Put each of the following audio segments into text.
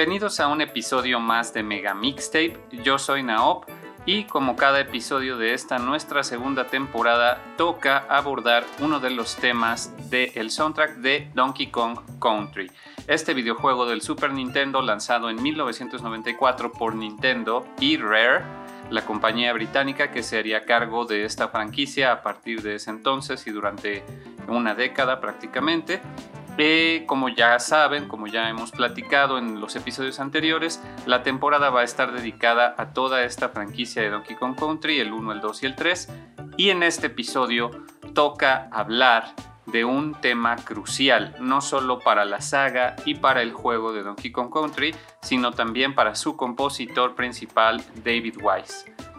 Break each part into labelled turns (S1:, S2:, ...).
S1: Bienvenidos a un episodio más de Mega Mixtape. Yo soy Naop y como cada episodio de esta nuestra segunda temporada toca abordar uno de los temas del soundtrack de Donkey Kong Country. Este videojuego del Super Nintendo lanzado en 1994 por Nintendo y Rare, la compañía británica que se haría cargo de esta franquicia a partir de ese entonces y durante una década prácticamente Como ya saben, como ya hemos platicado en los episodios anteriores, la temporada va a estar dedicada a toda esta franquicia de Donkey Kong Country, el 1, el 2 y el 3. Y en este episodio toca hablar de un tema crucial, no solo para la saga y para el juego de Donkey Kong Country, sino también para su compositor principal, David Wise.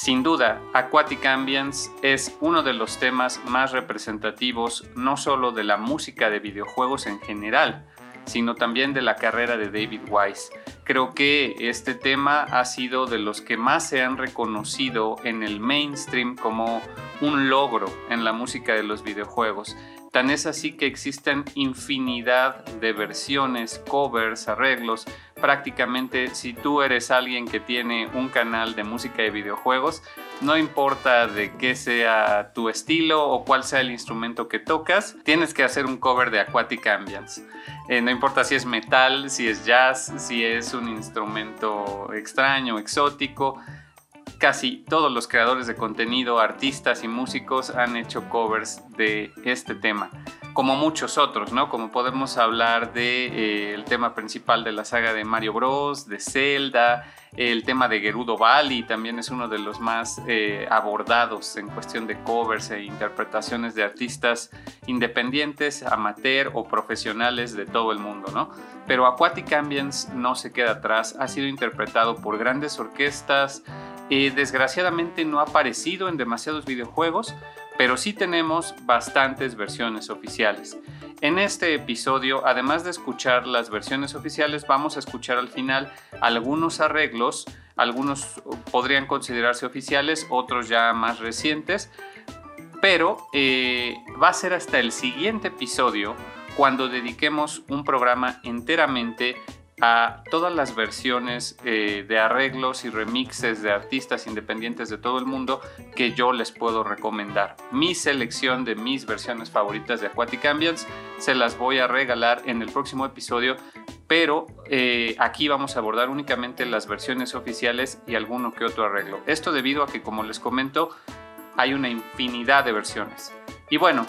S1: Sin duda, Aquatic Ambience es uno de los temas más representativos no solo de la música de videojuegos en general, sino también de la carrera de David Wise. Creo que este tema ha sido de los que más se han reconocido en el mainstream como un logro en la música de los videojuegos. Tan es así que existen infinidad de versiones, covers, arreglos. Prácticamente si tú eres alguien que tiene un canal de música de videojuegos, no importa de qué sea tu estilo o cuál sea el instrumento que tocas, tienes que hacer un cover de Aquatic Ambience. Eh, no importa si es metal, si es jazz, si es un instrumento extraño, exótico casi todos los creadores de contenido, artistas y músicos han hecho covers de este tema, como muchos otros, ¿no? Como podemos hablar de eh, tema principal de la saga de Mario Bros, de Zelda, el tema de Gerudo Valley también es uno de los más eh, abordados en cuestión de covers e interpretaciones de artistas independientes, amateur o profesionales de todo el mundo, ¿no? Pero Aquatic Ambience no se queda atrás, ha sido interpretado por grandes orquestas, desgraciadamente no ha aparecido en demasiados videojuegos, pero sí tenemos bastantes versiones oficiales. En este episodio, además de escuchar las versiones oficiales, vamos a escuchar al final algunos arreglos, algunos podrían considerarse oficiales, otros ya más recientes, pero eh, va a ser hasta el siguiente episodio cuando dediquemos un programa enteramente a todas las versiones eh, de arreglos y remixes de artistas independientes de todo el mundo que yo les puedo recomendar. Mi selección de mis versiones favoritas de Aquatic Ambience se las voy a regalar en el próximo episodio, pero eh, aquí vamos a abordar únicamente las versiones oficiales y alguno que otro arreglo. Esto debido a que, como les comento, hay una infinidad de versiones. Y bueno,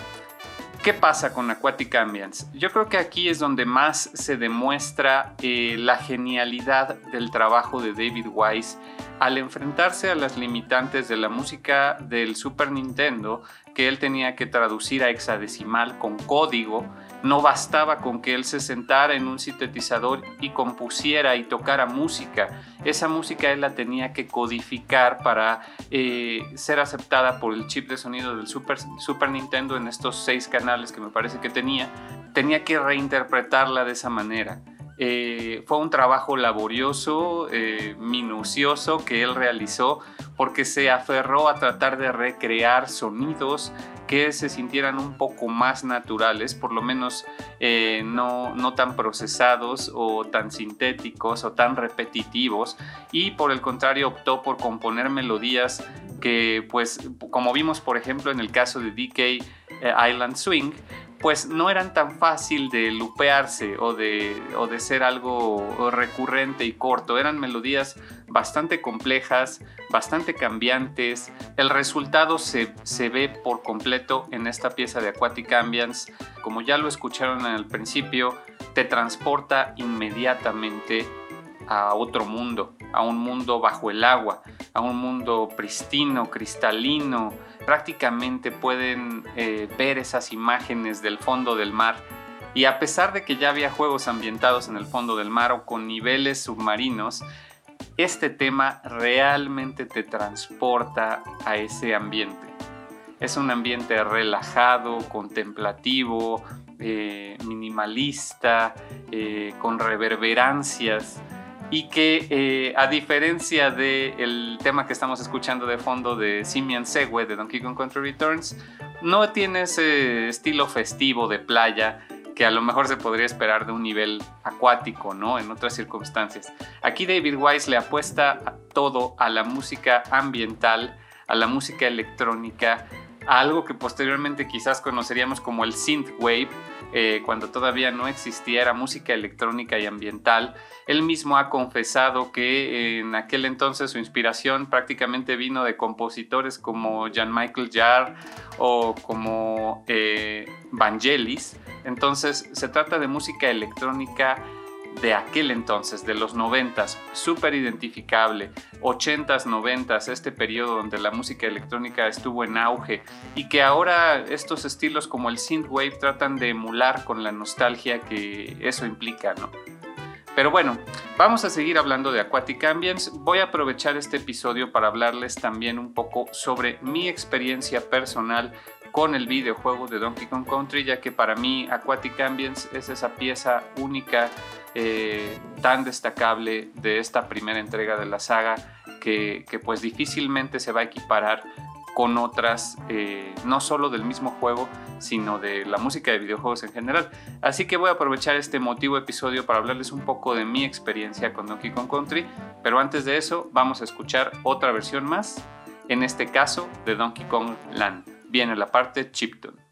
S1: ¿Qué pasa con Aquatic Ambience? Yo creo que aquí es donde más se demuestra eh, la genialidad del trabajo de David Wise al enfrentarse a las limitantes de la música del Super Nintendo que él tenía que traducir a hexadecimal con código no bastaba con que él se sentara en un sintetizador y compusiera y tocara música. Esa música él la tenía que codificar para eh, ser aceptada por el chip de sonido del Super, Super Nintendo en estos seis canales que me parece que tenía. Tenía que reinterpretarla de esa manera. Eh, fue un trabajo laborioso, eh, minucioso que él realizó porque se aferró a tratar de recrear sonidos que se sintieran un poco más naturales, por lo menos eh, no, no tan procesados o tan sintéticos o tan repetitivos. Y por el contrario optó por componer melodías que pues como vimos por ejemplo en el caso de DK Island Swing, pues no eran tan fácil de lupearse o de, o de ser algo recurrente y corto. Eran melodías bastante complejas, bastante cambiantes. El resultado se, se ve por completo en esta pieza de Aquatic Ambience. Como ya lo escucharon al principio, te transporta inmediatamente a otro mundo, a un mundo bajo el agua, a un mundo pristino, cristalino, prácticamente pueden eh, ver esas imágenes del fondo del mar. Y a pesar de que ya había juegos ambientados en el fondo del mar o con niveles submarinos, este tema realmente te transporta a ese ambiente. Es un ambiente relajado, contemplativo, eh, minimalista, eh, con reverberancias y que eh, a diferencia del tema que estamos escuchando de fondo de Simian Segway de Donkey Kong Country Returns, no tiene ese estilo festivo de playa que a lo mejor se podría esperar de un nivel acuático, ¿no? En otras circunstancias. Aquí David Wise le apuesta todo a la música ambiental, a la música electrónica, a algo que posteriormente quizás conoceríamos como el synthwave, eh, cuando todavía no existía, música electrónica y ambiental. Él mismo ha confesado que en aquel entonces su inspiración prácticamente vino de compositores como Jean-Michael Jarre o como eh, Vangelis. Entonces se trata de música electrónica de aquel entonces, de los noventas, súper identificable, ochentas, noventas, este periodo donde la música electrónica estuvo en auge y que ahora estos estilos como el synthwave tratan de emular con la nostalgia que eso implica, ¿no? Pero bueno, vamos a seguir hablando de Aquatic Ambience. Voy a aprovechar este episodio para hablarles también un poco sobre mi experiencia personal con el videojuego de Donkey Kong Country, ya que para mí Aquatic Ambience es esa pieza única, eh, tan destacable de esta primera entrega de la saga, que, pues difícilmente se va a equiparar con otras, eh, no solo del mismo juego, sino de la música de videojuegos en general. Así que voy a aprovechar este motivo episodio para hablarles un poco de mi experiencia con Donkey Kong Country, pero antes de eso vamos a escuchar otra versión más, en este caso de Donkey Kong Land viene la parte chiptune.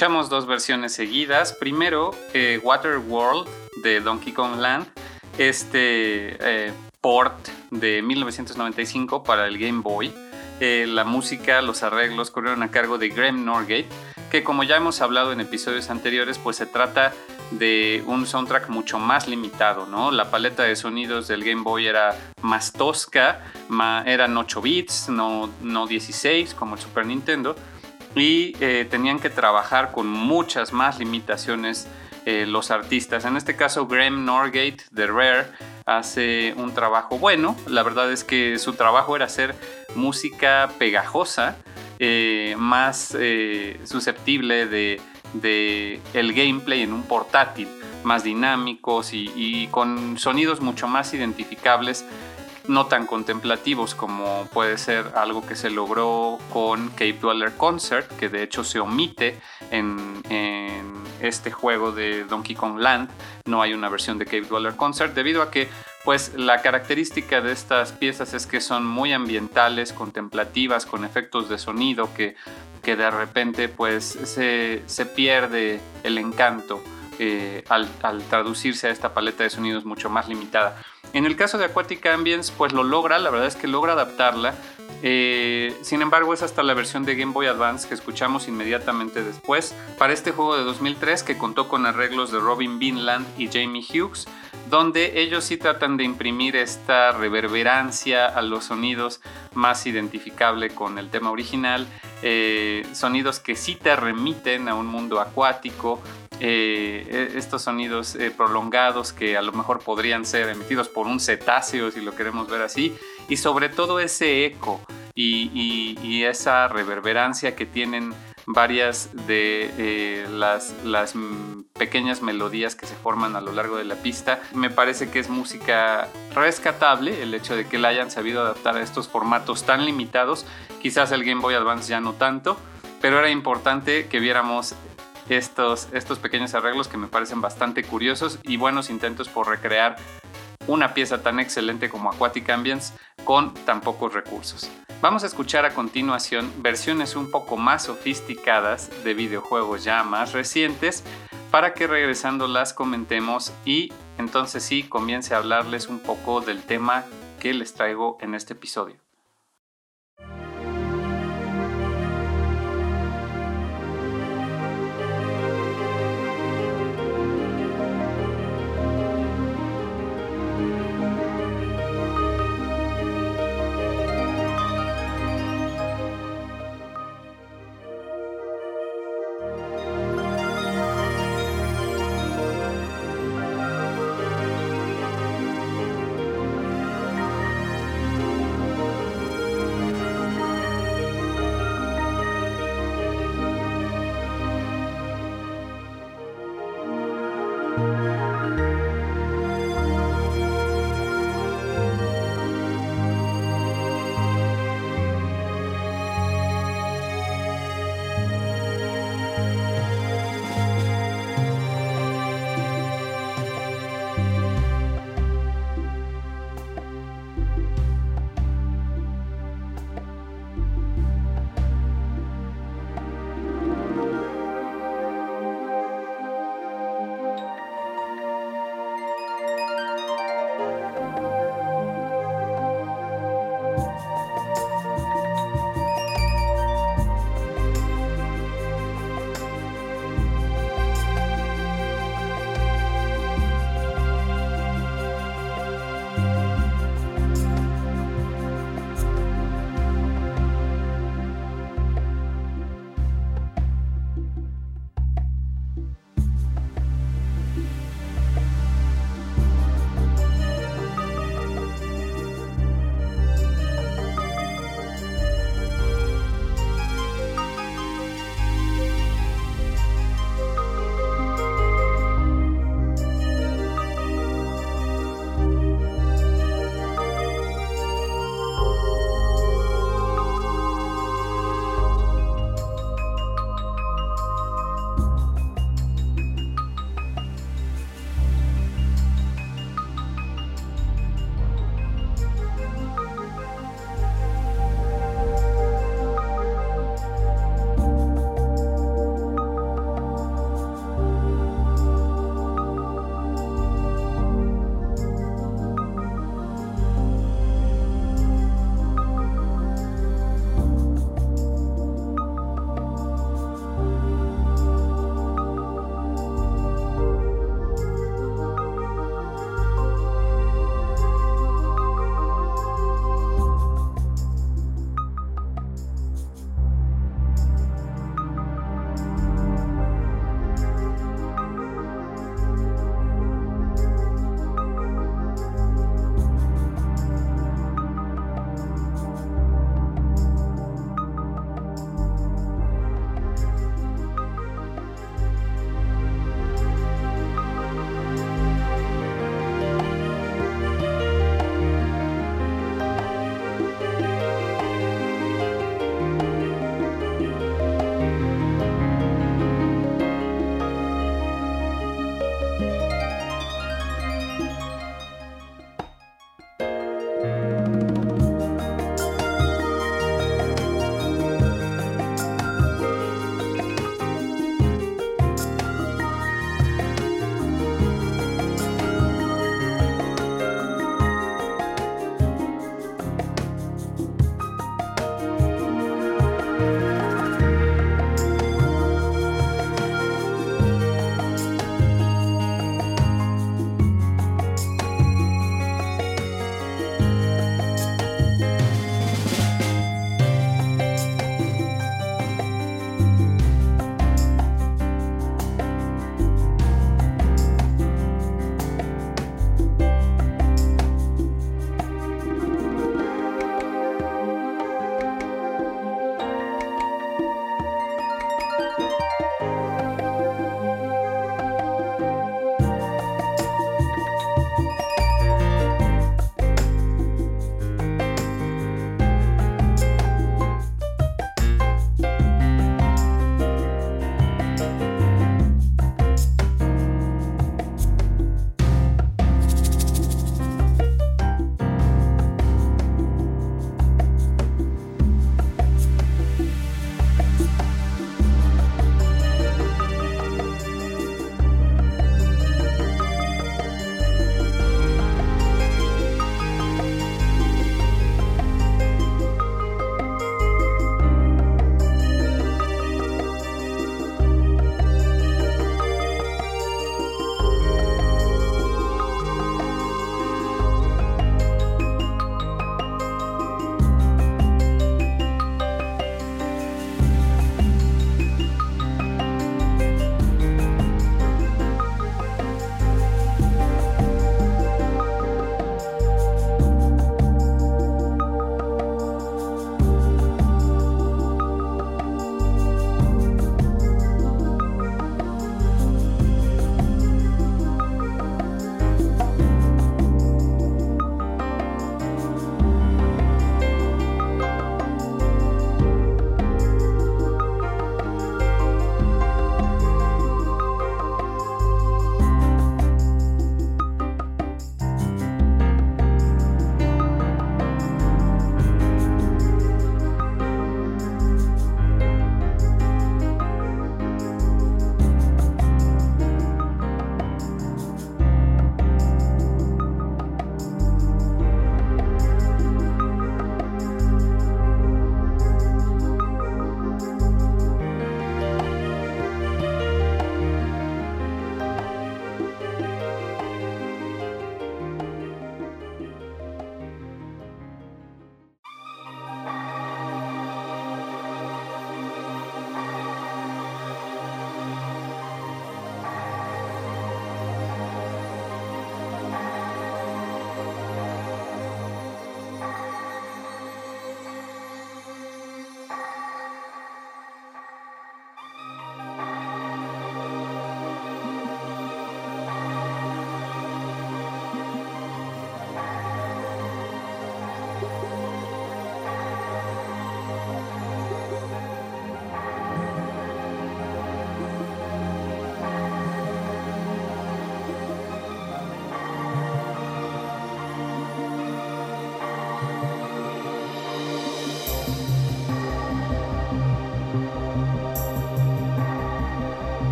S1: Escuchamos dos versiones seguidas. Primero, eh, Water World de Donkey Kong Land, este eh, port de 1995 para el Game Boy. Eh, la música, los arreglos corrieron a cargo de Graham Norgate, que como ya hemos hablado en episodios anteriores, pues se trata de un soundtrack mucho más limitado, ¿no? La paleta de sonidos del Game Boy era más tosca, eran 8 bits, no 16 como el Super Nintendo, y eh, tenían que trabajar con muchas más limitaciones eh, los artistas. En este caso, Graham Norgate de Rare hace un trabajo bueno. La verdad es que su trabajo era hacer música pegajosa, eh, más susceptible de el gameplay en un portátil, más dinámicos y, con sonidos mucho más identificables, no tan contemplativos como puede ser algo que se logró con Cave Dweller Concert, que de hecho se omite en, en este juego de Donkey Kong Land. No hay una versión de Cave Dweller Concert debido a que pues la característica de estas piezas es que son muy ambientales, contemplativas, con efectos de sonido que, que de repente pues se, pierde el encanto eh, al, traducirse a esta paleta de sonidos mucho más limitada. En el caso de Aquatic Ambience pues lo logra, la verdad es que logra adaptarla, eh, sin embargo es hasta la versión de Game Boy Advance que escuchamos inmediatamente después para este juego de 2003 que contó con arreglos de Robin Vinland y Jamie Hughes donde ellos sí tratan de imprimir esta reverberancia a los sonidos más identificable con el tema original, eh, sonidos que sí te remiten a un mundo acuático, eh, e, estos sonidos eh, prolongados que a lo mejor podrían ser emitidos por un cetáceo si lo queremos ver así, y sobre todo ese eco y esa reverberancia que tienen varias de eh, las, las pequeñas melodías que se forman a lo largo de la pista. Me parece que es música rescatable el hecho de que la hayan sabido adaptar a estos formatos tan limitados. Quizás el Game Boy Advance ya no tanto, pero era importante que viéramos estos, estos pequeños arreglos que me parecen bastante curiosos y buenos intentos por recrear una pieza tan excelente como Aquatic Ambience con tan pocos recursos. Vamos a escuchar a continuación versiones un poco más sofisticadas de videojuegos ya más recientes para que regresando las comentemos y entonces sí comience a hablarles un poco del tema que les traigo en este episodio.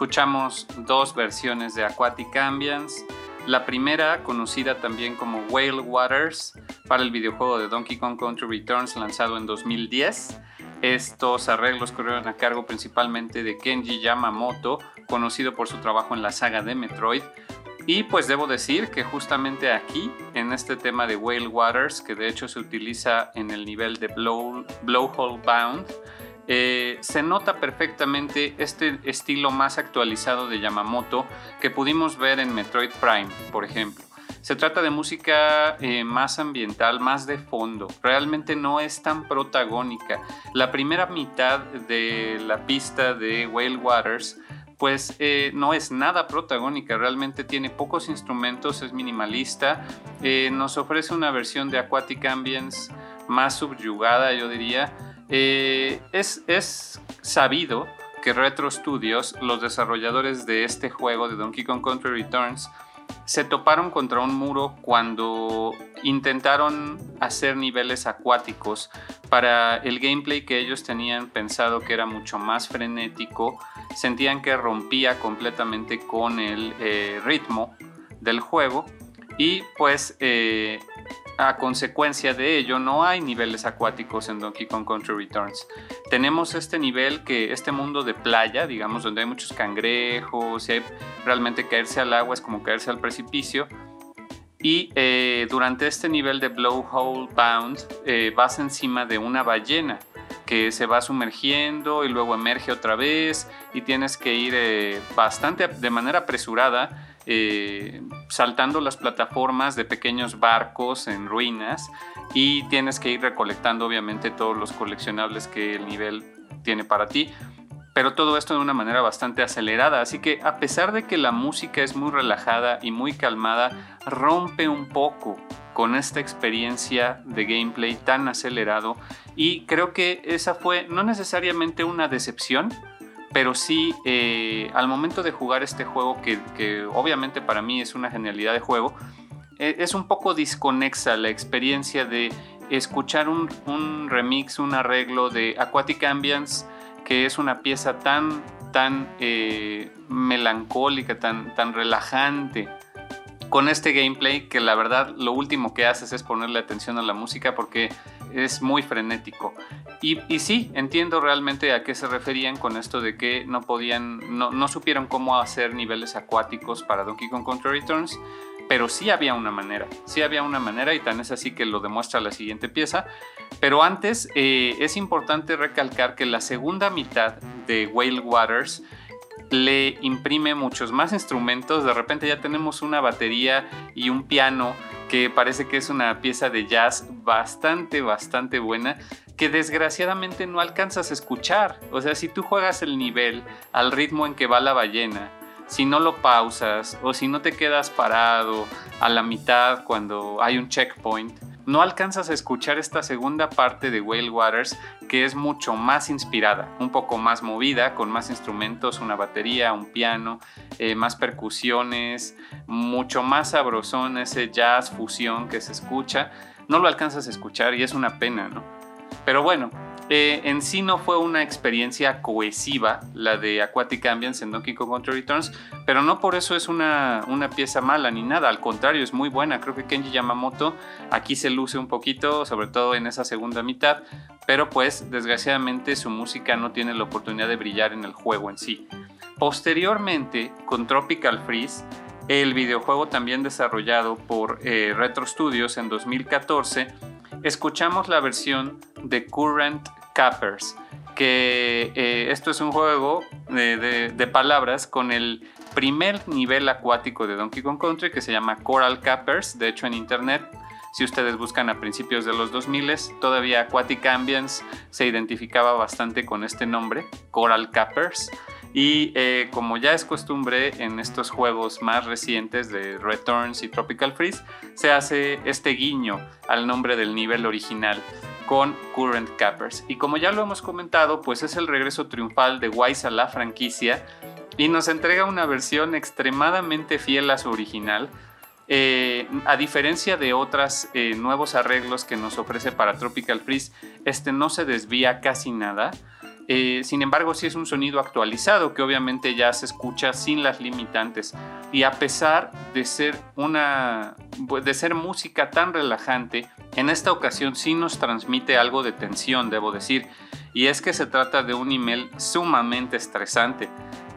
S1: Escuchamos dos versiones de Aquatic Ambience. La primera, conocida también como Whale Waters, para el videojuego de Donkey Kong Country Returns lanzado en 2010. Estos arreglos corrieron a cargo principalmente de Kenji Yamamoto, conocido por su trabajo en la saga de Metroid. Y pues debo decir que justamente aquí, en este tema de Whale Waters, que de hecho se utiliza en el nivel de Blow, Blowhole Bound, eh, se nota perfectamente este estilo más actualizado de Yamamoto que pudimos ver en Metroid Prime, por ejemplo. Se trata de música eh, más ambiental, más de fondo. Realmente no es tan protagónica. La primera mitad de la pista de Whale Waters pues eh, no es nada protagónica, realmente tiene pocos instrumentos, es minimalista, nos ofrece una versión de Aquatic Ambience más subyugada, yo diría, eh, es, sabido que Retro Studios, los desarrolladores de este juego de Donkey Kong Country Returns, se toparon contra un muro cuando intentaron hacer niveles acuáticos para el gameplay que ellos tenían pensado que era mucho más frenético, sentían que rompía completamente con el eh, ritmo del juego. Y pues eh, a consecuencia de ello, no hay niveles acuáticos en Donkey Kong Country Returns. Tenemos este nivel que, este mundo de playa, digamos, donde hay muchos cangrejos, y realmente caerse al agua es como caerse al precipicio. Y eh, durante este nivel de Blowhole Bound eh, vas encima de una ballena que se va sumergiendo y luego emerge otra vez y tienes que ir eh, bastante de manera apresurada saltando las plataformas de pequeños barcos en ruinas y tienes que ir recolectando obviamente todos los coleccionables que el nivel tiene para ti. Pero todo esto de una manera bastante acelerada, así que a pesar de que la música es muy relajada y muy calmada, rompe un poco con esta experiencia de gameplay tan acelerado y creo que esa fue no necesariamente una decepción, pero sí eh, al momento de jugar este juego, que, obviamente para mí es una genialidad de juego, e, es un poco disconexa la experiencia de escuchar un, remix, un arreglo de Aquatic Ambience, que es una pieza tan, tan eh, melancólica, tan, tan relajante, con este gameplay que la verdad lo último que haces es ponerle atención a la música porque es muy frenético. Y, y, sí, entiendo realmente a qué se referían con esto de que no podían, no, no supieron cómo hacer niveles acuáticos para Donkey Kong Country Returns, pero sí había una manera, sí había una manera y tan es así que lo demuestra la siguiente pieza. Pero antes eh, es importante recalcar que la segunda mitad de Whale Waters le imprime muchos más instrumentos, de repente ya tenemos una batería y un piano que parece que es una pieza de jazz bastante, bastante buena, que desgraciadamente no alcanzas a escuchar. O sea, si tú juegas el nivel al ritmo en que va la ballena, si no lo pausas o si no te quedas parado a la mitad cuando hay un checkpoint, no alcanzas a escuchar esta segunda parte de Whale Waters que es mucho más inspirada, un poco más movida, con más instrumentos, una batería, un piano, eh, más percusiones, mucho más sabrosón ese jazz fusión que se escucha. No lo alcanzas a escuchar y es una pena, ¿no? Pero bueno, eh, en sí no fue una experiencia cohesiva la de Aquatic Ambience en Donkey Kong Country Returns, pero no por eso es una, una pieza mala ni nada, al contrario, es muy buena. Creo que Kenji Yamamoto aquí se luce un poquito, sobre todo en esa segunda mitad, pero pues desgraciadamente su música no tiene la oportunidad de brillar en el juego en sí. Posteriormente, con Tropical Freeze, el videojuego también desarrollado por eh, Retro Studios en 2014, escuchamos la versión de Current Cappers, que eh, esto es un juego de, palabras con el primer nivel acuático de Donkey Kong Country que se llama Coral Cappers. De hecho, en internet, si ustedes buscan a principios de los 2000, todavía Aquatic Ambience se identificaba bastante con este nombre, Coral Cappers. Y eh, como ya es costumbre en estos juegos más recientes de Returns y Tropical Freeze, se hace este guiño al nombre del nivel original con Current Cappers. Y como ya lo hemos comentado, pues es el regreso triunfal de Wise a la franquicia y nos entrega una versión extremadamente fiel a su original. Eh, a diferencia de otros eh, nuevos arreglos que nos ofrece para Tropical Freeze, este no se desvía casi nada. Eh, sin embargo, sí es un sonido actualizado que obviamente ya se escucha sin las limitantes. Y a pesar de ser una de ser música tan relajante, en esta ocasión sí nos transmite algo de tensión, debo decir. Y es que se trata de un email sumamente estresante.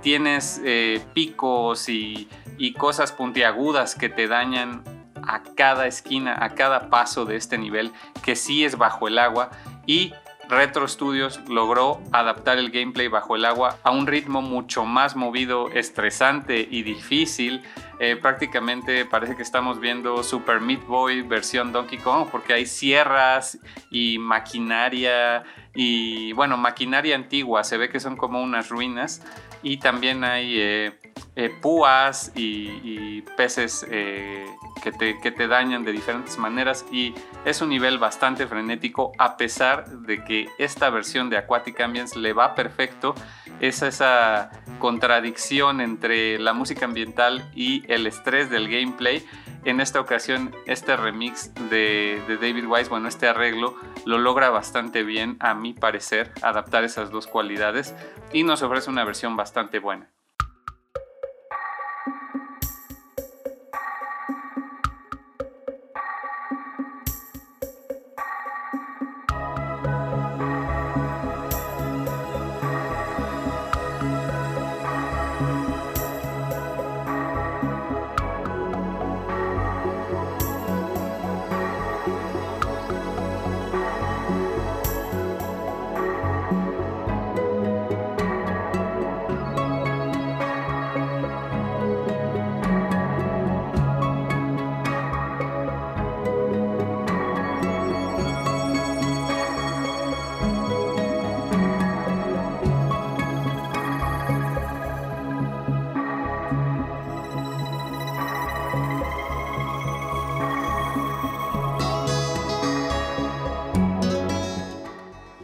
S1: Tienes eh, picos y, y cosas puntiagudas que te dañan a cada esquina, a cada paso de este nivel, que sí es bajo el agua. Y Retro Studios logró adaptar el gameplay bajo el agua a un ritmo mucho más movido, estresante y difícil. Eh, prácticamente parece que estamos viendo Super Meat Boy versión Donkey Kong porque hay sierras y maquinaria y bueno, maquinaria antigua, se ve que son como unas ruinas y también hay eh, eh, púas y, peces eh, que, te, que, te, dañan de diferentes maneras y es un nivel bastante frenético a pesar de que esta versión de Aquatic Ambience le va perfecto. Es esa contradicción entre la música ambiental y el estrés del gameplay. En esta ocasión este remix de, de David Wise, bueno este arreglo lo logra bastante bien a mi parecer adaptar esas dos cualidades y nos ofrece una versión bastante buena.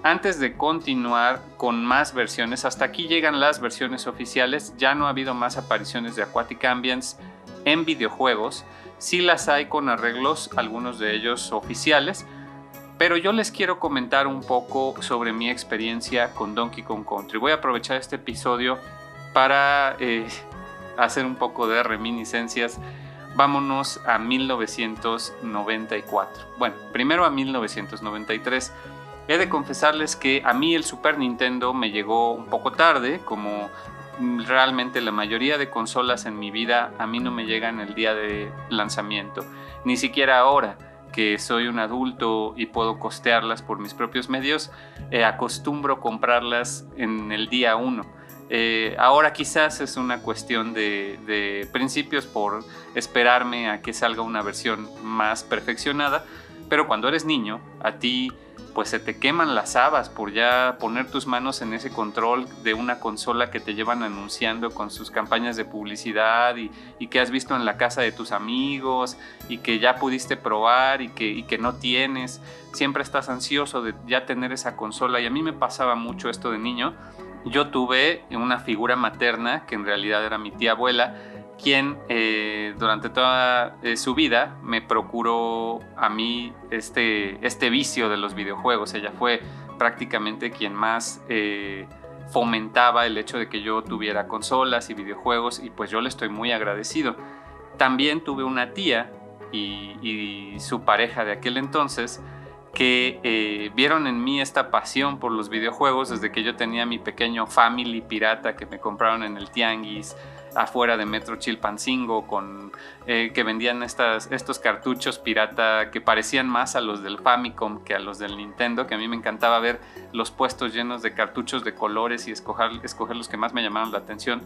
S1: Antes de continuar con más versiones, hasta aquí llegan las versiones oficiales, ya no ha habido más apariciones de Aquatic Ambience en videojuegos, sí las hay con arreglos, algunos de ellos oficiales, pero yo les quiero comentar un poco sobre mi experiencia con Donkey Kong Country. Voy a aprovechar este episodio para eh, hacer un poco de reminiscencias. Vámonos a 1994. Bueno, primero a 1993. He de confesarles que a mí el Super Nintendo me llegó un poco tarde, como realmente la mayoría de consolas en mi vida a mí no me llegan el día de lanzamiento, ni siquiera ahora que soy un adulto y puedo costearlas por mis propios medios, eh, acostumbro comprarlas en el día 1. Eh, ahora quizás es una cuestión de, de, principios por esperarme a que salga una versión más perfeccionada, pero cuando eres niño, a ti pues se te queman las habas por ya poner tus manos en ese control de una consola que te llevan anunciando con sus campañas de publicidad y, que has visto en la casa de tus amigos y que ya pudiste probar y que, no tienes. Siempre estás ansioso de ya tener esa consola y a mí me pasaba mucho esto de niño. Yo tuve una figura materna que en realidad era mi tía abuela quien eh, durante toda eh, su vida me procuró a mí este, este vicio de los videojuegos. Ella fue prácticamente quien más eh, fomentaba el hecho de que yo tuviera consolas y videojuegos y pues yo le estoy muy agradecido. También tuve una tía y, y su pareja de aquel entonces que vieron en mí esta pasión por los videojuegos desde que yo tenía mi pequeño family pirata que me compraron en el tianguis afuera de Metro Chilpancingo con eh, que vendían estos cartuchos pirata que parecían más a los del Famicom que a los del Nintendo, que a mí me encantaba ver los puestos llenos de cartuchos de colores y escoger, escoger los que más me llamaron la atención.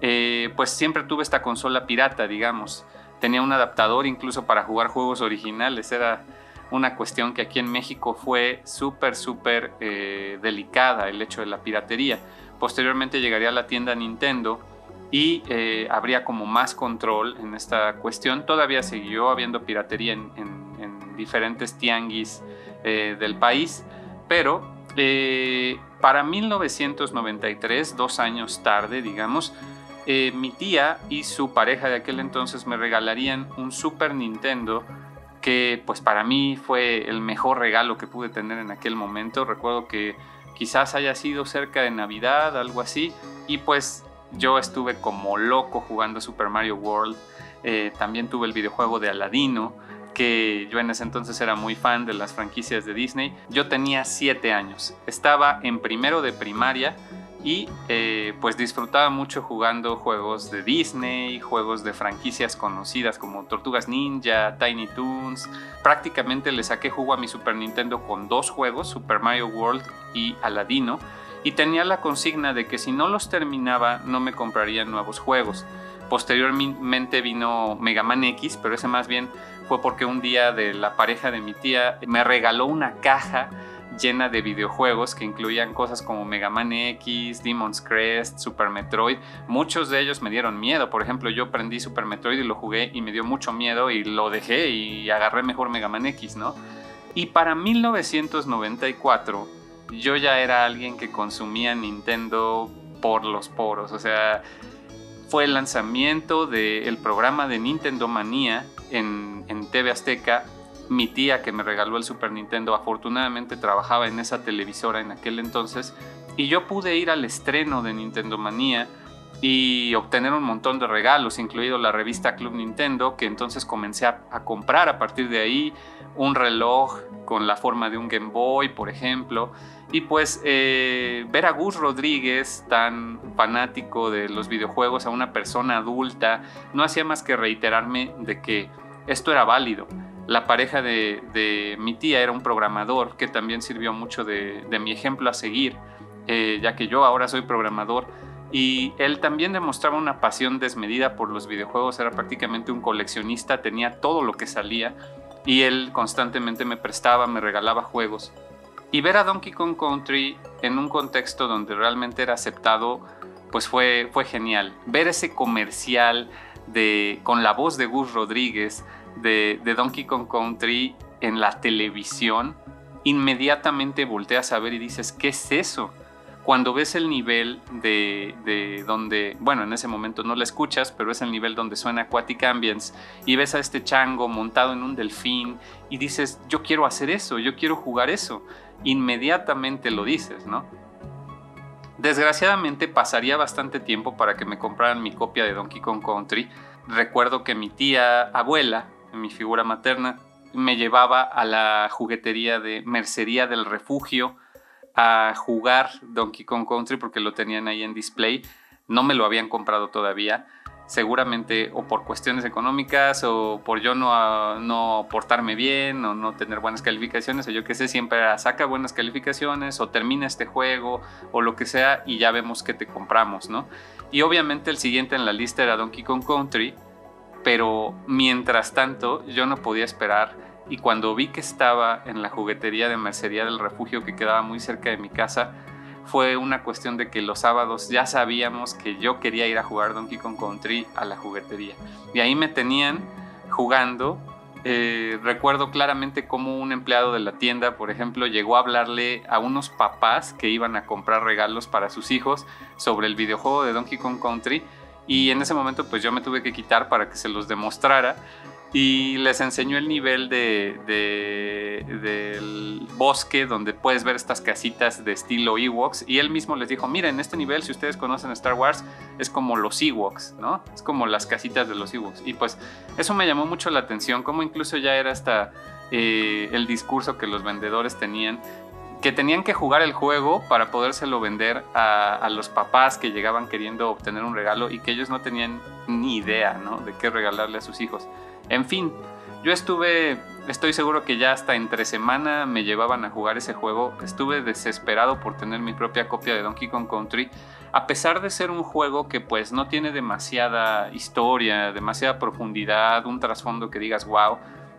S1: Eh, pues siempre tuve esta consola pirata, digamos. Tenía un adaptador incluso para jugar juegos originales. Era una cuestión que aquí en México fue súper, súper eh, delicada el hecho de la piratería. Posteriormente llegaría a la tienda Nintendo y eh, habría como más control en esta cuestión. Todavía siguió habiendo piratería en, diferentes tianguis eh, del país, pero para 1993, dos años tarde, digamos, mi tía y su pareja de aquel entonces me regalarían un Super Nintendo que pues para mí fue el mejor regalo que pude tener en aquel momento. Recuerdo que quizás haya sido cerca de Navidad, algo así, y pues yo estuve como loco jugando Super Mario World, eh, también tuve el videojuego de Aladino, que yo en ese entonces era muy fan de las franquicias de Disney. Yo tenía 7 años, estaba en primero de primaria y eh, pues disfrutaba mucho jugando juegos de Disney, juegos de franquicias conocidas como Tortugas Ninja, Tiny Toons. Prácticamente le saqué jugo a mi Super Nintendo con dos juegos, Super Mario World y Aladino, y tenía la consigna de que si no los terminaba no me compraría nuevos juegos. Posteriormente vino Mega Man X, pero ese más bien fue porque un día de la pareja de mi tía me regaló una caja llena de videojuegos que incluían cosas como Mega Man X, Demon's Crest, Super Metroid. Muchos de ellos me dieron miedo. Por ejemplo, yo prendí Super Metroid y lo jugué y me dio mucho miedo y lo dejé y agarré mejor Mega Man X, ¿no? Y para 1994 yo ya era alguien que consumía Nintendo por los poros. O sea, fue el lanzamiento del programa de Nintendo Manía en, en TV Azteca mi tía que me regaló el Super Nintendo afortunadamente trabajaba en esa televisora en aquel entonces y yo pude ir al estreno de Nintendo Manía y obtener un montón de regalos, incluido la revista Club Nintendo, que entonces comencé a, comprar a partir de ahí un reloj con la forma de un Game Boy, por ejemplo. Y pues eh, ver a Gus Rodríguez, tan fanático de los videojuegos, a una persona adulta, no hacía más que reiterarme de que esto era válido la pareja de, mi tía era un programador que también sirvió mucho de, mi ejemplo a seguir, eh, ya que yo ahora soy programador. Y él también demostraba una pasión desmedida por los videojuegos, era prácticamente un coleccionista, tenía todo lo que salía y él constantemente me prestaba, me regalaba juegos. Y ver a Donkey Kong Country en un contexto donde realmente era aceptado, pues fue, fue genial. Ver ese comercial de, con la voz de Gus Rodríguez, de, Donkey Kong Country en la televisión, inmediatamente volteas a ver y dices, ¿qué es eso? Cuando ves el nivel de, donde, bueno, en ese momento no la escuchas, pero es el nivel donde suena Aquatic Ambience y ves a este chango montado en un delfín y dices, yo quiero hacer eso, yo quiero jugar eso, inmediatamente lo dices, ¿no? Desgraciadamente pasaría bastante tiempo para que me compraran mi copia de Donkey Kong Country. Recuerdo que mi tía abuela mi figura materna, me llevaba a la juguetería de Mercería del Refugio a jugar Donkey Kong Country porque lo tenían ahí en display. No me lo habían comprado todavía. Seguramente o por cuestiones económicas o por yo no, no portarme bien o no tener buenas calificaciones o yo qué sé, siempre saca buenas calificaciones o termina este juego o lo que sea y ya vemos que te compramos, ¿no? Y obviamente el siguiente en la lista era Donkey Kong Country pero mientras tanto yo no podía esperar y cuando vi que estaba en la juguetería de Mercería del Refugio que quedaba muy cerca de mi casa, fue una cuestión de que los sábados ya sabíamos que yo quería ir a jugar Donkey Kong Country a la juguetería. Y ahí me tenían jugando. Eh, recuerdo claramente cómo un empleado de la tienda, por ejemplo, llegó a hablarle a unos papás que iban a comprar regalos para sus hijos sobre el videojuego de Donkey Kong Country y en ese momento pues yo me tuve que quitar para que se los demostrara. Y les enseñó el nivel de, del bosque donde puedes ver estas casitas de estilo Ewoks. Y él mismo les dijo, miren, este nivel si ustedes conocen Star Wars es como los Ewoks, ¿no? Es como las casitas de los Ewoks y pues eso me llamó mucho la atención, como incluso ya era hasta eh, el discurso que los vendedores tenían que tenían que jugar el juego para podérselo vender a, los papás que llegaban queriendo obtener un regalo y que ellos no tenían ni idea ¿no? de qué regalarle a sus hijos. En fin, yo estuve, estoy seguro que ya hasta entre semana me llevaban a jugar ese juego. Estuve desesperado por tener mi propia copia de Donkey Kong Country, a pesar de ser un juego que pues no tiene demasiada historia, demasiada profundidad, un trasfondo que digas wow.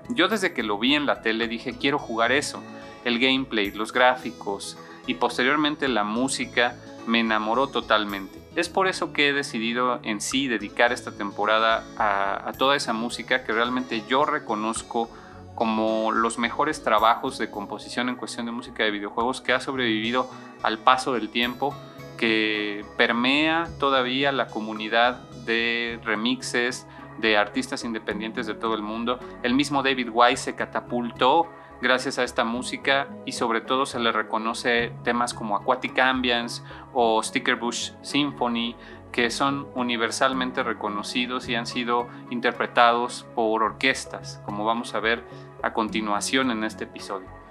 S1: Yo desde que lo vi en la tele dije quiero jugar eso el gameplay, los gráficos y posteriormente la música me enamoró totalmente. Es por eso que he decidido en sí dedicar esta temporada a, toda esa música que realmente yo reconozco como los mejores trabajos de composición en cuestión de música de videojuegos que ha sobrevivido al paso del tiempo, que permea todavía la comunidad de remixes de artistas independientes de todo el mundo. El mismo David Wise se catapultó gracias a esta música y sobre todo se le reconoce temas como Aquatic Ambience o Sticker Bush Symphony que son universalmente reconocidos y han sido interpretados por orquestas, como vamos a ver a continuación en este episodio.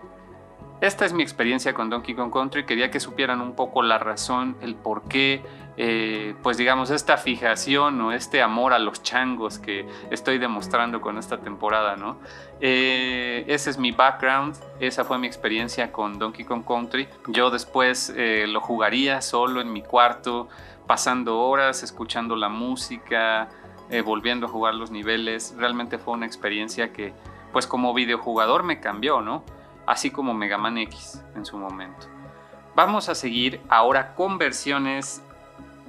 S1: Esta es mi experiencia con Donkey Kong Country. Quería que supieran un poco la razón, el por qué, eh, pues digamos, esta fijación o este amor a los changos que estoy demostrando con esta temporada, ¿no? Eh, ese es mi background, esa fue mi experiencia con Donkey Kong Country. Yo después eh, lo jugaría solo en mi cuarto, pasando horas, escuchando la música, volviendo a jugar los niveles. Realmente fue una experiencia que, pues como videojugador me cambió, ¿no? Así como Mega Man X en su momento. Vamos a seguir ahora con versiones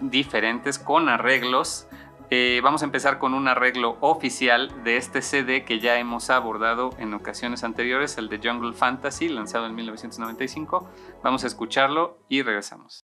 S1: diferentes, con arreglos. Eh, vamos a empezar con un arreglo oficial de este CD que ya hemos abordado en ocasiones anteriores, el de Jungle Fantasy, lanzado en 1995. Vamos a escucharlo y regresamos.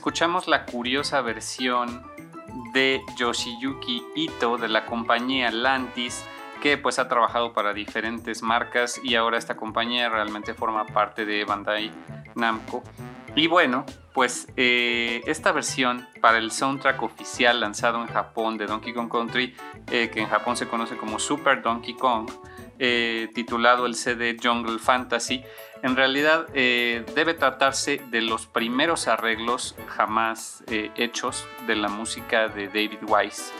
S1: Escuchamos la curiosa versión de Yoshiyuki Ito de la compañía Lantis que pues ha trabajado para diferentes marcas y ahora esta compañía realmente forma parte de Bandai Namco. Y bueno, pues eh, esta versión para el soundtrack oficial lanzado en Japón de Donkey Kong Country, eh, que en Japón se conoce como Super Donkey Kong, eh, titulado el CD Jungle Fantasy, en realidad debe tratarse de los primeros arreglos jamás hechos de la música de David Wise.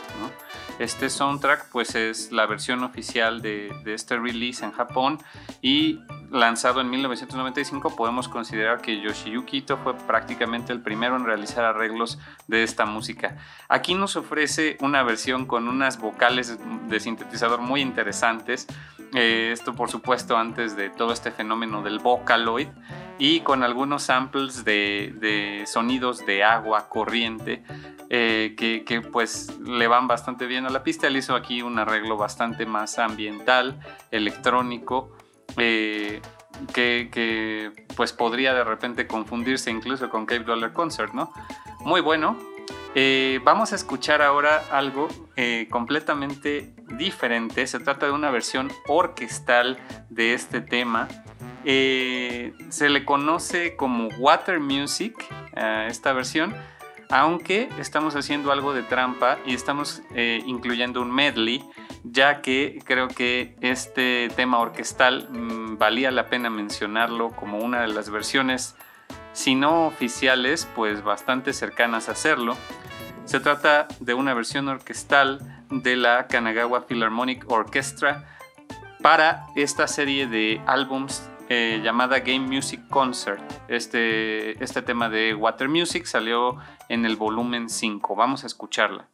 S1: Este soundtrack pues es la versión oficial de, de este release en Japón y lanzado en 1995, podemos considerar que Yoshiyuki Ito fue prácticamente el primero en realizar arreglos de esta música. Aquí nos ofrece una versión con unas vocales de sintetizador muy interesantes. Eh, esto por supuesto antes de todo este fenómeno del Vocaloid y con algunos samples de, sonidos de agua corriente eh, que, pues le van bastante bien a la pista. Él hizo aquí un arreglo bastante más ambiental, electrónico eh, que, pues podría de repente confundirse incluso con Cape Dollar Concert, ¿no? Muy bueno. Eh, vamos a escuchar ahora algo completamente diferente. Se trata de una versión orquestal de este tema. Se le conoce como Water Music, esta versión, aunque estamos haciendo algo de trampa y estamos incluyendo un medley ya que creo que este tema orquestal mm, valía la pena mencionarlo como una de las versiones, si no oficiales, pues bastante cercanas a hacerlo. Se trata de una versión orquestal de la Kanagawa Philharmonic Orchestra para esta serie de álbums eh, llamada Game Music Concert. Este, este tema de Water Music salió en el volumen 5. Vamos a escucharla.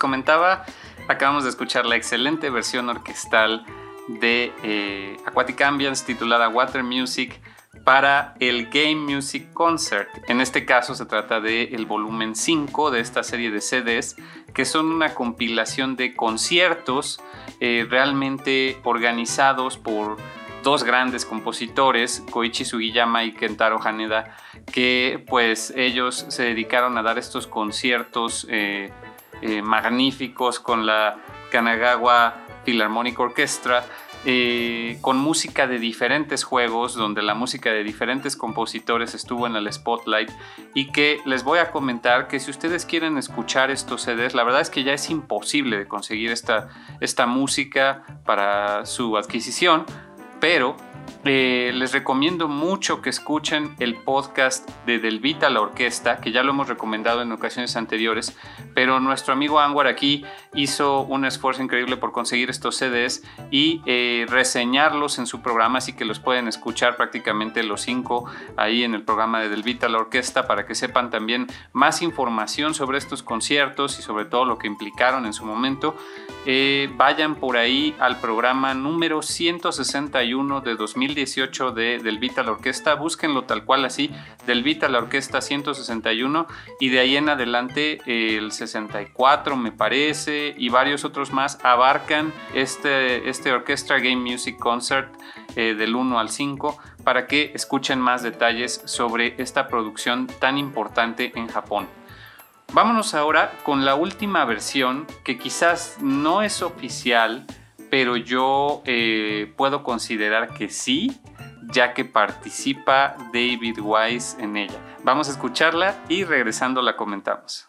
S1: Comentaba, acabamos de escuchar la excelente versión orquestal de eh, Aquatic Ambience titulada Water Music para el Game Music Concert. En este caso se trata del el volumen 5 de esta serie de CDs, que son una compilación de conciertos eh, realmente organizados por dos grandes compositores, Koichi Sugiyama y Kentaro Haneda, que pues ellos se dedicaron a dar estos conciertos eh, eh, magníficos con la Kanagawa Philharmonic Orchestra eh, con música de diferentes juegos, donde la música de diferentes compositores estuvo en el spotlight y que les voy a comentar que si ustedes quieren escuchar estos CDs, la verdad es que ya es imposible de conseguir esta, esta música para su adquisición, pero eh, les recomiendo mucho que escuchen el podcast de Del Vita la Orquesta, que ya lo hemos recomendado en ocasiones anteriores, pero nuestro amigo Anwar aquí hizo un esfuerzo increíble por conseguir estos CDs y eh, reseñarlos en su programa, así que los pueden escuchar prácticamente los cinco ahí en el programa de Del Vita la Orquesta para que sepan también más información sobre estos conciertos y sobre todo lo que implicaron en su momento. Eh, vayan por ahí al programa número 161 de 2000 2018 de Del Vita la Orquesta, búsquenlo tal cual así, Del Vita la Orquesta 161 y de ahí en adelante el 64 me parece y varios otros más abarcan este, este Orchestra Game Music Concert eh, del 1 al 5 para que escuchen más detalles sobre esta producción tan importante en Japón. Vámonos ahora con la última versión que quizás no es oficial, pero yo eh, puedo considerar que sí, ya que participa David Wise en ella. Vamos a escucharla y regresando la comentamos.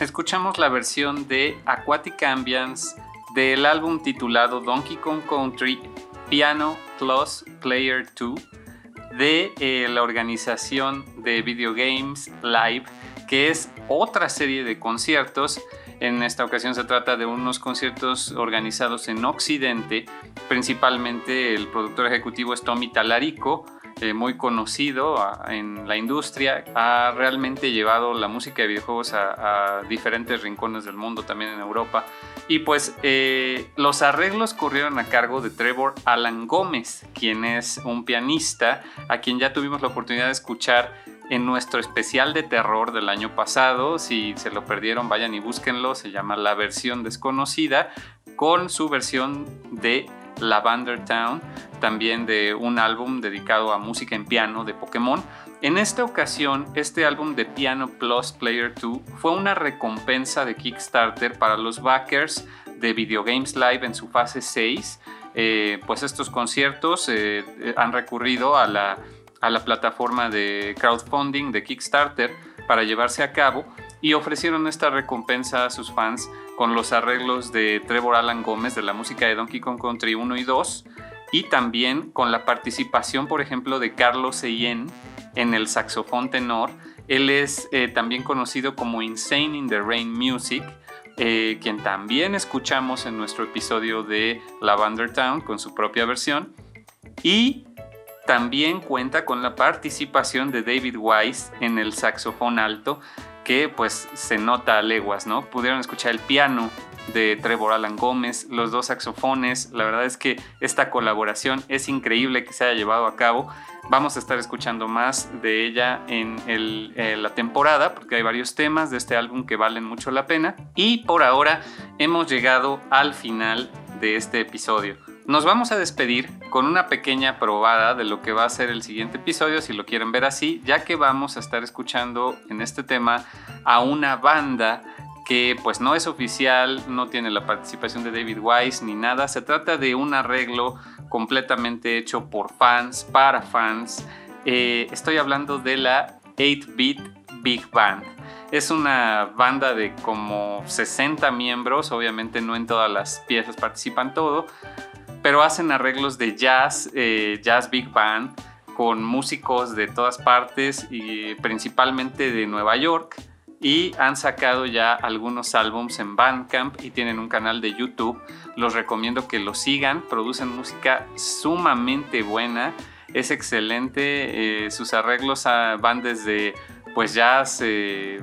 S1: Escuchamos la versión de Aquatic Ambience del álbum titulado Donkey Kong Country Piano Plus Player 2 de eh, la organización de Video Games Live, que es otra serie de conciertos. En esta ocasión se trata de unos conciertos organizados en Occidente. Principalmente el productor ejecutivo es Tommy Talarico, eh, muy conocido en la industria, ha realmente llevado la música de videojuegos a, diferentes rincones del mundo, también en Europa. Y pues eh, los arreglos corrieron a cargo de Trevor Alan Gómez, quien es un pianista, a quien ya tuvimos la oportunidad de escuchar en nuestro especial de terror del año pasado. Si se lo perdieron, vayan y búsquenlo. Se llama La versión desconocida, con su versión de Lavender Town, también de un álbum dedicado a música en piano de Pokémon. En esta ocasión, este álbum de Piano Plus Player 2 fue una recompensa de Kickstarter para los backers de Video Games Live en su fase 6. Eh, pues estos conciertos eh, han recurrido a la, a la plataforma de crowdfunding de Kickstarter para llevarse a cabo y ofrecieron esta recompensa a sus fans con los arreglos de Trevor Alan Gómez de la música de Donkey Kong Country 1 y 2 y también con la participación, por ejemplo, de Carlos Eyen en el saxofón tenor. Él es eh, también conocido como Insane in the Rain Music, eh, quien también escuchamos en nuestro episodio de Lavender Town con su propia versión. Y también cuenta con la participación de David Wise en el saxofón alto que pues se nota a leguas, ¿no? Pudieron escuchar el piano de Trevor Alan Gómez, los dos saxofones, la verdad es que esta colaboración es increíble que se haya llevado a cabo. Vamos a estar escuchando más de ella en, en la temporada porque hay varios temas de este álbum que valen mucho la pena. Y por ahora hemos llegado al final de este episodio. Nos vamos a despedir con una pequeña probada de lo que va a ser el siguiente episodio, si lo quieren ver así, ya que vamos a estar escuchando en este tema a una banda que pues no es oficial, no tiene la participación de David Wise ni nada, se trata de un arreglo completamente hecho por fans, para fans. Eh, estoy hablando de la 8-Bit Big Band. Es una banda de como 60 miembros, obviamente no en todas las piezas participan todo, pero hacen arreglos de jazz, eh, jazz big band, con músicos de todas partes y principalmente de Nueva York. Y han sacado ya algunos álbums en Bandcamp y tienen un canal de YouTube. Los recomiendo que lo sigan. Producen música sumamente buena. Es excelente. Eh, sus arreglos van desde pues jazz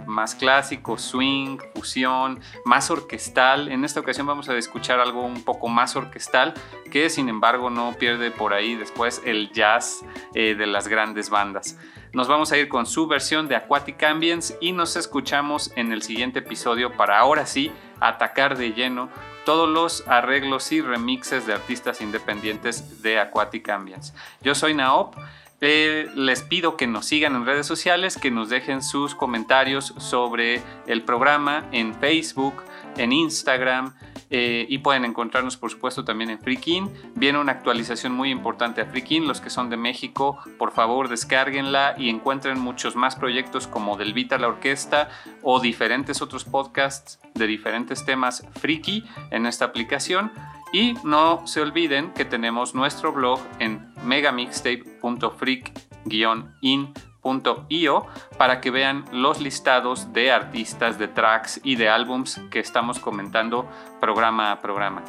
S1: más clásico, swing, fusión, más orquestal. En esta ocasión vamos a escuchar algo un poco más orquestal que sin embargo no pierde por ahí después el jazz eh, de las grandes bandas. Nos vamos a ir con su versión de Aquatic Ambience y nos escuchamos en el siguiente episodio para ahora sí atacar de lleno todos los arreglos y remixes de artistas independientes de Aquatic Ambience. Yo soy Naop. Eh, les pido que nos sigan en redes sociales, que nos dejen sus comentarios sobre el programa en Facebook, en Instagram eh, y pueden encontrarnos por supuesto también en Freakin. Viene una actualización muy importante a Freakin. Los que son de México, por favor descárguenla y encuentren muchos más proyectos como Del Vita la Orquesta o diferentes otros podcasts de diferentes temas friki en esta aplicación. Y no se olviden que tenemos nuestro blog en megamixtape.freak-in.io para que vean los listados de artistas, de tracks y de álbums que estamos comentando programa a programa.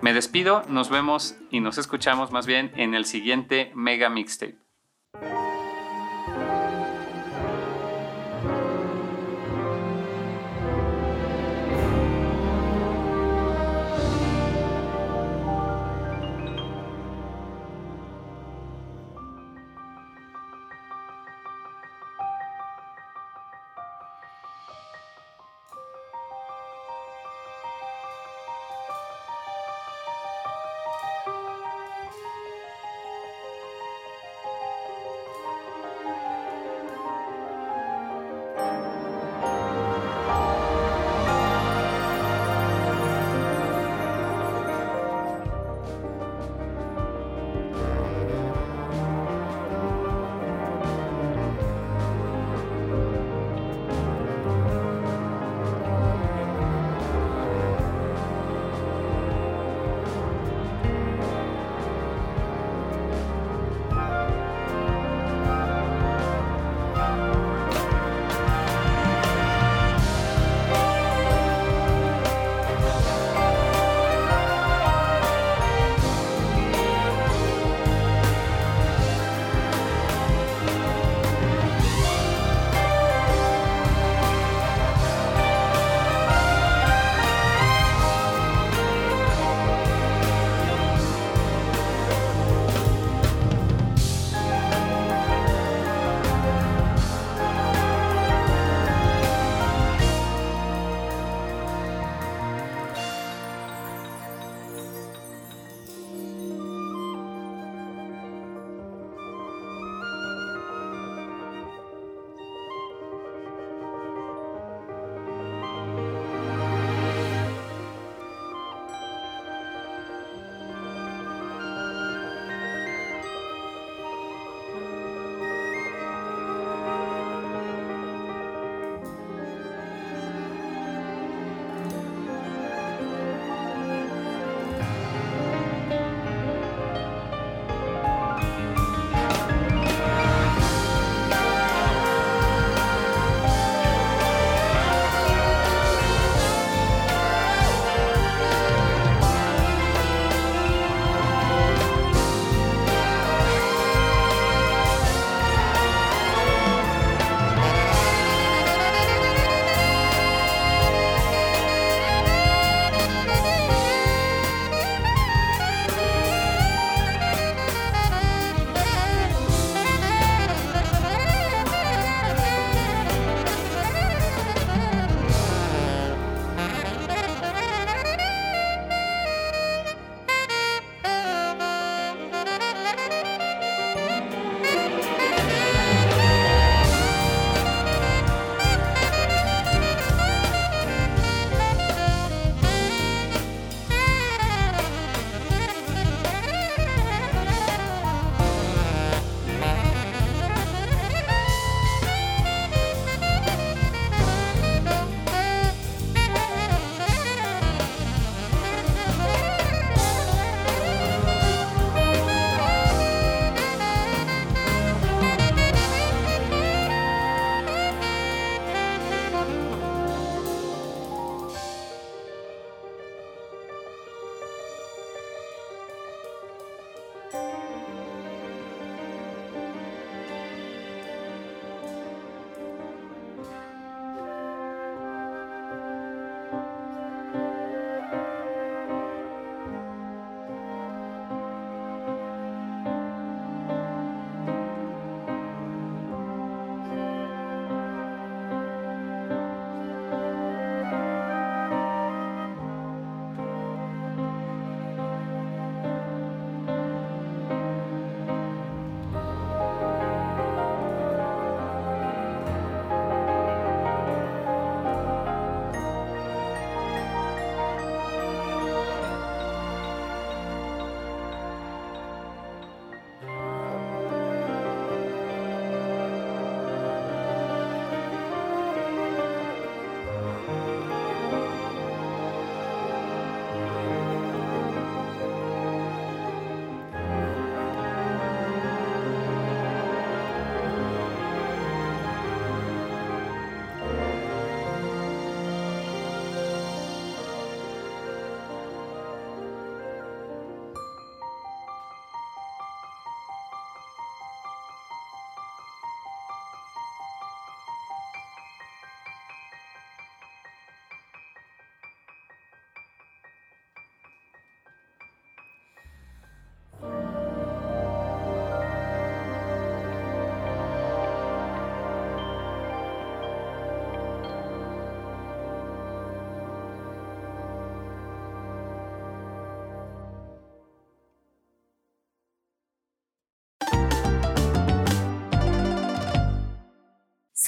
S1: Me despido, nos vemos y nos escuchamos más bien en el siguiente Mega Mixtape.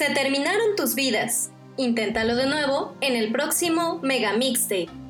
S2: Se terminaron tus vidas. Inténtalo de nuevo en el próximo Mega Mixtape.